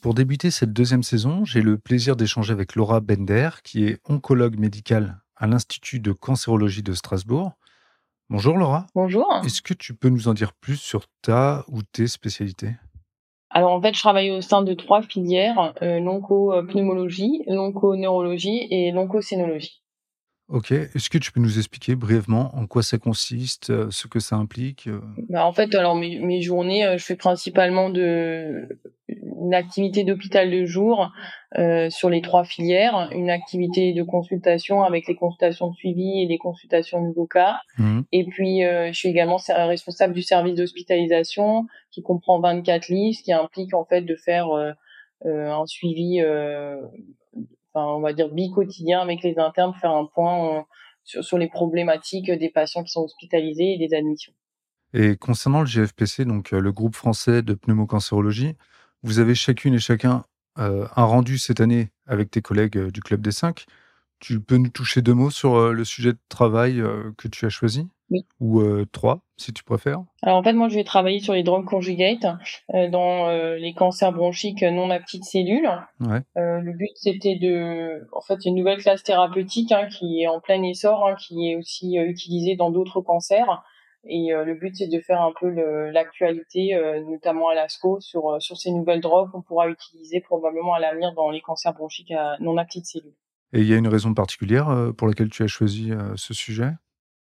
Pour débuter cette deuxième saison, j'ai le plaisir d'échanger avec Laura Bender, qui est oncologue médicale à l'Institut de cancérologie de Strasbourg. Bonjour Laura. Bonjour. Est-ce que tu peux nous en dire plus sur ta ou tes spécialités? Alors en fait, je travaille au sein de trois filières, euh, l'onco-pneumologie, l'onco-neurologie et l'oncocénologie. Ok, est-ce que tu peux nous expliquer brièvement en quoi ça consiste, euh, ce que ça implique euh? Bah, En fait, alors mes, mes journées, euh, je fais principalement de une activité d'hôpital de jour euh, sur les trois filières, une activité de consultation avec les consultations de suivi et les consultations de cas. Mmh. Et puis, euh, je suis également responsable du service d'hospitalisation qui comprend 24 lits, ce qui implique en fait de faire euh, un suivi on va dire bi-quotidien avec les internes, faire un point sur, sur, les problématiques des patients qui sont hospitalisés et des admissions. Et concernant le GFPC, donc le groupe français de pneumocancérologie, vous avez chacune et chacun un rendu cette année avec tes collègues du Club des 5. Tu peux nous toucher deux mots sur le sujet de travail que tu as choisi? Oui. Ou trois, si tu préfères. Alors en fait, moi, je vais travailler sur les drogues conjugates dans les cancers bronchiques non à petites cellules. Ouais. le but, c'était de... En fait, une nouvelle classe thérapeutique hein, qui est en plein essor, hein, qui est aussi utilisée dans d'autres cancers. Et le but, c'est de faire un peu l'actualité, notamment à l'ASCO, sur, sur ces nouvelles drogues qu'on pourra utiliser probablement à l'avenir dans les cancers bronchiques à non à petites cellules. Et il y a une raison particulière pour laquelle tu as choisi ce sujet?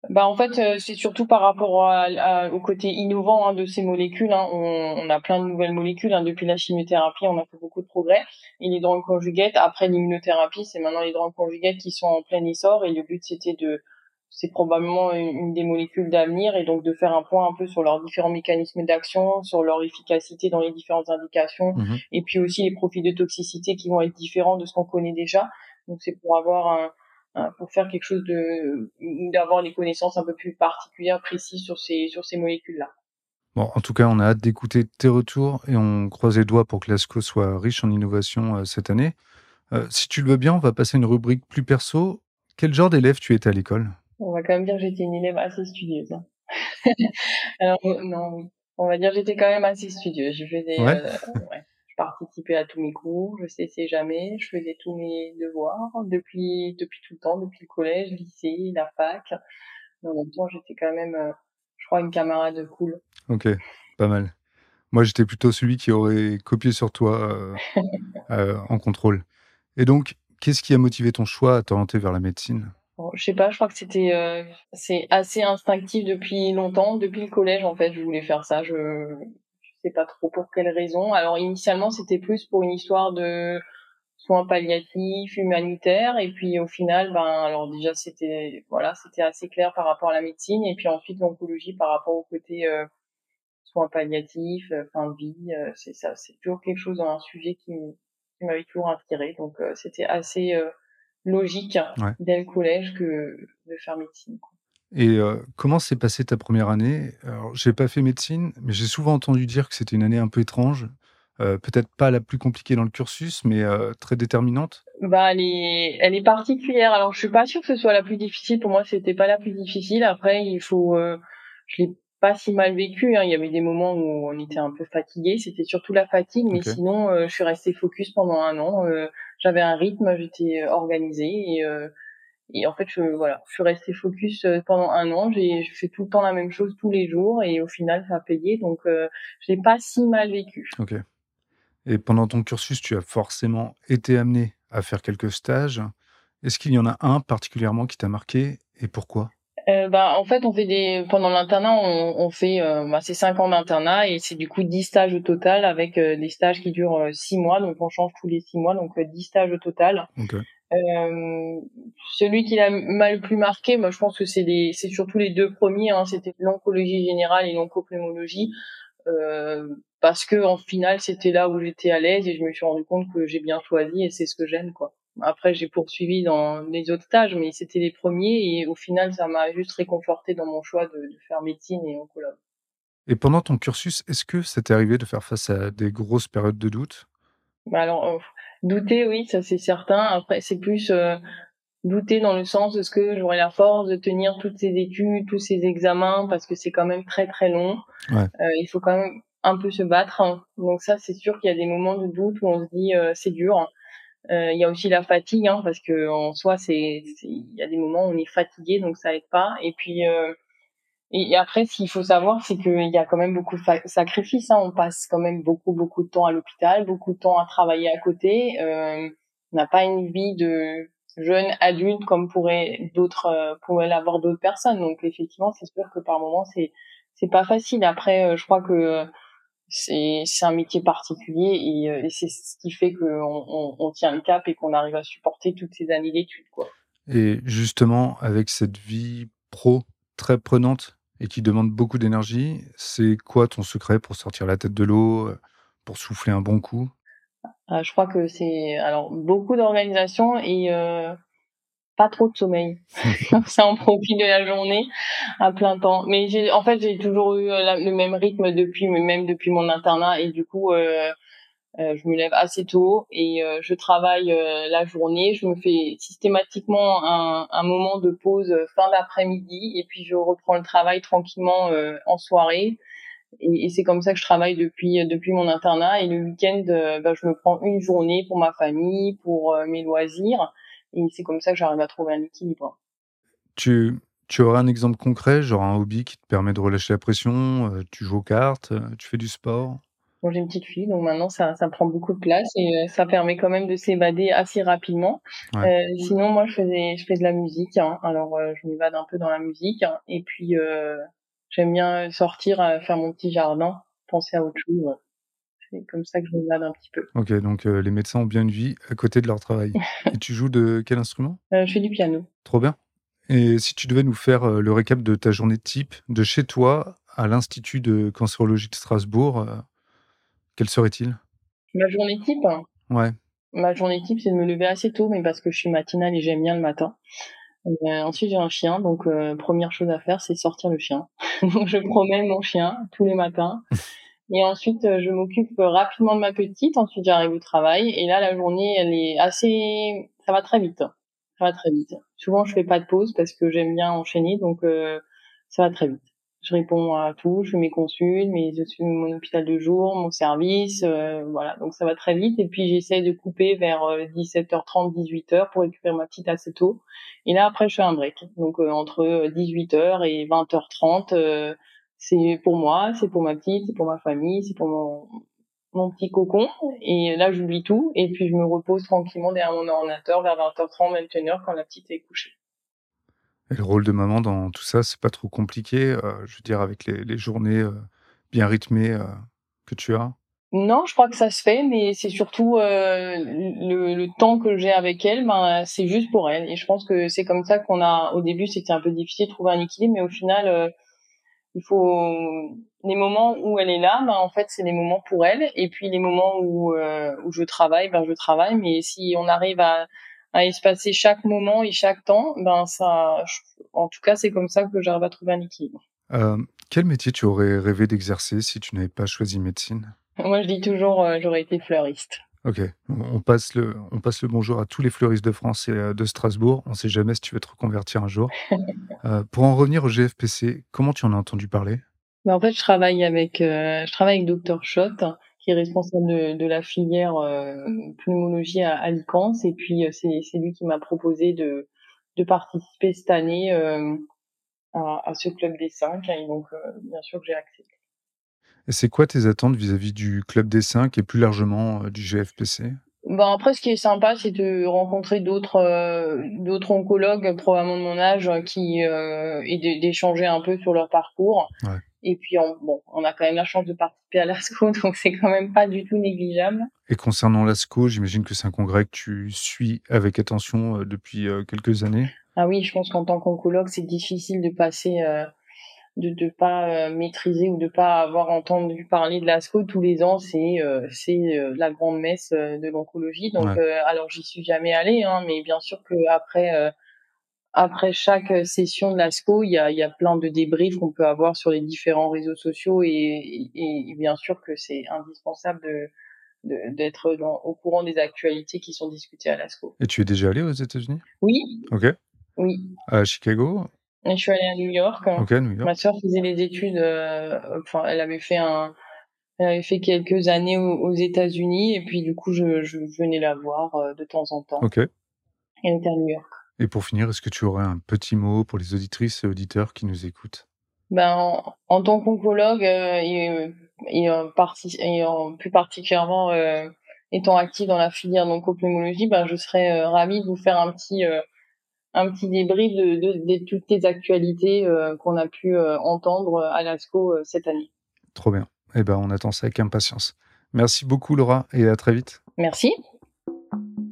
Bah en fait, c'est surtout par rapport à, au côté innovant hein, de ces molécules. Hein. On, on, a plein de nouvelles molécules. Hein. Depuis la chimiothérapie, on a fait beaucoup de progrès. Et les drogues conjugates, après l'immunothérapie, c'est maintenant les drogues conjugates qui sont en plein essor. Et le but, c'était de, c'est probablement une des molécules d'avenir et donc de faire un point un peu sur leurs différents mécanismes d'action, sur leur efficacité dans les différentes indications Mmh et puis aussi les profils de toxicité qui vont être différents de ce qu'on connaît déjà. Donc c'est pour avoir un- pour faire quelque chose de d'avoir des connaissances un peu plus particulières précises sur ces sur ces molécules là. Bon, en tout cas, on a hâte d'écouter tes retours et on croise les doigts pour que l'ASCO soit riche en innovation euh, cette année. Euh, si tu le veux bien, on va passer à une rubrique plus perso. Quel genre d'élève tu étais à l'école? On va quand même dire que j'étais une élève assez studieuse. hein. Alors euh, non, on va dire que j'étais quand même assez studieuse. Je faisais Ouais. euh, ouais. Participais à tous mes cours, je cessais jamais, je faisais tous mes devoirs depuis depuis tout le temps, depuis le collège, lycée, la fac. Mais en même temps, j'étais quand même, euh, je crois, une camarade cool. Ok, pas mal. Moi, j'étais plutôt celui qui aurait copié sur toi euh, euh, en contrôle. Et donc, qu'est-ce qui a motivé ton choix à t'orienter vers la médecine? Bon, je sais pas, je crois que c'était euh, c'est assez instinctif depuis longtemps, depuis le collège en fait, je voulais faire ça. Je sais pas trop pour quelle raison. Alors initialement, c'était plus pour une histoire de soins palliatifs, humanitaires et puis au final ben alors déjà c'était voilà, c'était assez clair par rapport à la médecine et puis ensuite l'oncologie par rapport au côté euh, soins palliatifs, euh, fin de vie, euh, c'est ça, c'est toujours quelque chose un sujet qui m'avait toujours attiré donc euh, c'était assez euh, logique Ouais. dès le collège que de faire médecine. quoi. Et euh, comment s'est passée ta première année? Alors, j'ai pas fait médecine, mais j'ai souvent entendu dire que c'était une année un peu étrange. Euh, Peut-être pas la plus compliquée dans le cursus, mais euh, très déterminante. Bah, elle est, elle est particulière. Alors, je suis pas sûre que ce soit la plus difficile. Pour moi, c'était pas la plus difficile. Après, il faut, je l'ai pas si mal vécu. Hein. Il y avait des moments où on était un peu fatigué. C'était surtout la fatigue, mais sinon, je suis restée focus pendant un an. J'avais un rythme, j'étais organisée et, et en fait, je, voilà, je suis restée focus euh, pendant un an. J'ai, je fais tout le temps la même chose tous les jours et au final, ça a payé. Donc, euh, je l'ai pas si mal vécu. Ok. Et pendant ton cursus, tu as forcément été amené à faire quelques stages. Est-ce qu'il y en a un particulièrement qui t'a marqué et pourquoi? Euh, bah, en fait, on fait des pendant l'internat, on, on fait euh, bah, c'est cinq ans d'internat et c'est du coup 10 stages au total avec euh, des stages qui durent six mois, donc on change tous les six mois, donc euh, 10 stages au total. Ok. Euh, celui qui l'a m'a le plus marqué, moi je pense que c'est les c'est surtout les deux premiers, hein, c'était l'oncologie générale et l'oncopneumologie. parce que en final c'était là où j'étais à l'aise et je me suis rendu compte que j'ai bien choisi et c'est ce que j'aime quoi. Après j'ai poursuivi dans les autres stages mais c'était les premiers et au final ça m'a juste réconforté dans mon choix de, de faire médecine et oncologue. Et pendant ton cursus, est-ce que t'est arrivé de faire face à des grosses périodes de doute? Bah alors euh, douter oui ça c'est certain. Après c'est plus euh, douter dans le sens de ce que j'aurai la force de tenir toutes ces études, tous ces examens parce que c'est quand même très très long. Ouais. Euh, il faut quand même un peu se battre. Hein. Donc ça, c'est sûr qu'il y a des moments de doute où on se dit euh, c'est dur. Euh, il y a aussi la fatigue, hein, parce que en soi, c'est il y a des moments où on est fatigué, donc ça aide pas. Et puis euh, et, après, ce qu'il faut savoir, c'est qu'il y a quand même beaucoup de sacrifices. Hein. On passe quand même beaucoup beaucoup de temps à l'hôpital, beaucoup de temps à travailler à côté. Euh, on n'a pas une vie de jeune adulte comme pourrait d'autres pourraient l'avoir d'autres personnes. Donc effectivement, c'est sûr que par moments c'est c'est pas facile. Après, je crois que c'est un métier particulier et, euh, et c'est ce qui fait qu'on on, on, tient le cap et qu'on arrive à supporter toutes ces années d'études quoi. Et justement avec cette vie pro très prenante et qui demande beaucoup d'énergie, c'est quoi ton secret pour sortir la tête de l'eau, euh, pour souffler un bon coup? Ah, Je crois que c'est alors beaucoup d'organisation et euh, pas trop de sommeil. ça en profite de la journée à plein temps. Mais j'ai, en fait, j'ai toujours eu euh, le même rythme depuis, même depuis mon internat, et du coup, euh, euh, je me lève assez tôt et euh, je travaille euh, la journée. Je me fais systématiquement un, un moment de pause fin d'après-midi, et puis je reprends le travail tranquillement en soirée. Et, c'est comme ça que je travaille depuis depuis mon internat. Et le week-end, bah, je me prends une journée pour ma famille, pour mes loisirs. Et c'est comme ça que j'arrive à trouver un équilibre. Tu, tu aurais un exemple concret, genre un hobby qui te permet de relâcher la pression euh, Tu joues aux cartes euh, Tu fais du sport? Bon, j'ai une petite fille, donc maintenant ça, ça prend beaucoup de place et euh, ça permet quand même de s'évader assez rapidement. Ouais. Euh, sinon, moi, je faisais, je fais de la musique. Hein. Alors, euh, je m'évade un peu dans la musique. Hein. Et puis, j'aime bien sortir, faire mon petit jardin, penser à autre chose. C'est comme ça que je m'évade un petit peu. Ok, donc les médecins ont bien une vie à côté de leur travail. et tu joues de quel instrument? Je fais du piano. Trop bien. Et si tu devais nous faire le récap de ta journée type de chez toi à l'Institut de cancérologie de Strasbourg, quel serait-il Ma journée type? Ouais. Ma journée type, c'est de me lever assez tôt, mais parce que je suis matinale et j'aime bien le matin. Euh, ensuite, j'ai un chien, donc euh, première chose à faire, c'est sortir le chien. donc je promène mon chien tous les matins. Et ensuite, je m'occupe rapidement de ma petite. Ensuite, j'arrive au travail. Et là, la journée, elle est assez... Ça va très vite. Ça va très vite. Souvent, je fais pas de pause parce que j'aime bien enchaîner, donc euh, ça va très vite je réponds à tout, je fais mes consultes, mes, mon hôpital de jour, mon service, euh, voilà. Donc ça va très vite. Et puis j'essaie de couper vers 17h30, euh, 18h pour récupérer ma petite assez tôt. Et là après je fais un break. Donc euh, entre 18h et 20h30, c'est pour moi, c'est pour ma petite, c'est pour ma famille, c'est pour mon, mon petit cocon. Et là j'oublie tout. Et puis je me repose tranquillement derrière mon ordinateur vers 20h30, 21h quand la petite est couchée. Et le rôle de maman dans tout ça, c'est pas trop compliqué, euh, je veux dire, avec les, journées euh, bien rythmées euh, que tu as? Non, je crois que ça se fait, mais c'est surtout le, le, temps que j'ai avec elle, ben, c'est juste pour elle. Et je pense que c'est comme ça qu'on a, au début, c'était un peu difficile de trouver un équilibre, mais au final, il faut les moments où elle est là, ben, en fait, c'est les moments pour elle. Et puis les moments où, où je travaille, ben, je travaille. Mais si on arrive à à espacer chaque moment et chaque temps, ben ça, en tout cas, c'est comme ça que j'arrive à trouver un équilibre. Euh, quel métier tu aurais rêvé d'exercer si tu n'avais pas choisi médecine? Moi, je dis toujours, euh, j'aurais été fleuriste. Ok, on passe, le, on passe le bonjour à tous les fleuristes de France et euh, de Strasbourg. On ne sait jamais si tu veux te reconvertir un jour. euh, pour en revenir au GFPC, comment tu en as entendu parler? Ben, En fait, je travaille avec, je travaille avec Dr Schott, qui est responsable de, de la filière euh, pneumologie à Alicante. Et puis, euh, c'est lui qui m'a proposé de, de participer cette année euh, à, à, ce club des cinq. Et donc, euh, bien sûr que j'ai accepté. Et c'est quoi tes attentes vis-à-vis -vis du club des cinq et plus largement du GFPC ben après, ce qui est sympa, c'est de rencontrer d'autres euh, d'autres oncologues probablement de mon âge qui euh, et d'échanger un peu sur leur parcours. Ouais. Et puis, on, bon, on a quand même la chance de participer à l'ASCO, donc c'est quand même pas du tout négligeable. Et concernant l'ASCO, j'imagine que c'est un congrès que tu suis avec attention euh, depuis euh, quelques années. Ah oui, je pense qu'en tant qu'oncologue, c'est difficile de passer euh, de ne pas maîtriser ou de pas avoir entendu parler de l'ASCO tous les ans c'est c'est la grande messe de l'oncologie donc alors j'y suis jamais allée hein, mais bien sûr que après après chaque session de l'ASCO, il y a, y a plein de débriefs qu'on peut avoir sur les différents réseaux sociaux et, et, bien sûr que c'est indispensable de d'être au courant des actualités qui sont discutées à l'ASCO. Et tu es déjà allé aux États-Unis? Oui. Ok. Oui. À Chicago? Je suis allée à New York. Ok, New York. Ma sœur faisait les études, euh, enfin, elle avait fait un, elle avait fait quelques années aux, États-Unis et puis du coup, je, je venais la voir euh, de temps en temps. Ok. Elle était à New York. Et pour finir, est-ce que tu aurais un petit mot pour les auditrices et auditeurs qui nous écoutent? Ben, en, tant qu'oncologue euh, et, et, et plus particulièrement euh, étant active dans la filière d'oncopneumologie, ben, je serais euh, ravie de vous faire un petit un petit débrief de, de, toutes les actualités qu'on a pu entendre à l'ASCO cette année. Trop bien. Eh ben, on attend ça avec impatience. Merci beaucoup Laura et à très vite. Merci.